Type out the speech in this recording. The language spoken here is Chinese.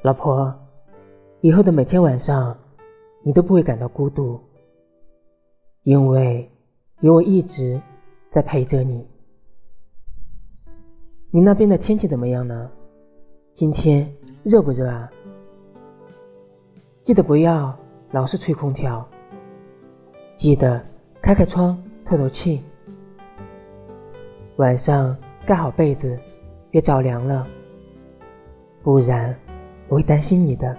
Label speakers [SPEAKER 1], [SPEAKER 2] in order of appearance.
[SPEAKER 1] 老婆，以后的每天晚上，你都不会感到孤独，因为有我一直在陪着你。你那边的天气怎么样呢？今天热不热啊？记得不要老是吹空调，记得开开窗透透气。晚上盖好被子，别着凉了，不然我会担心你的。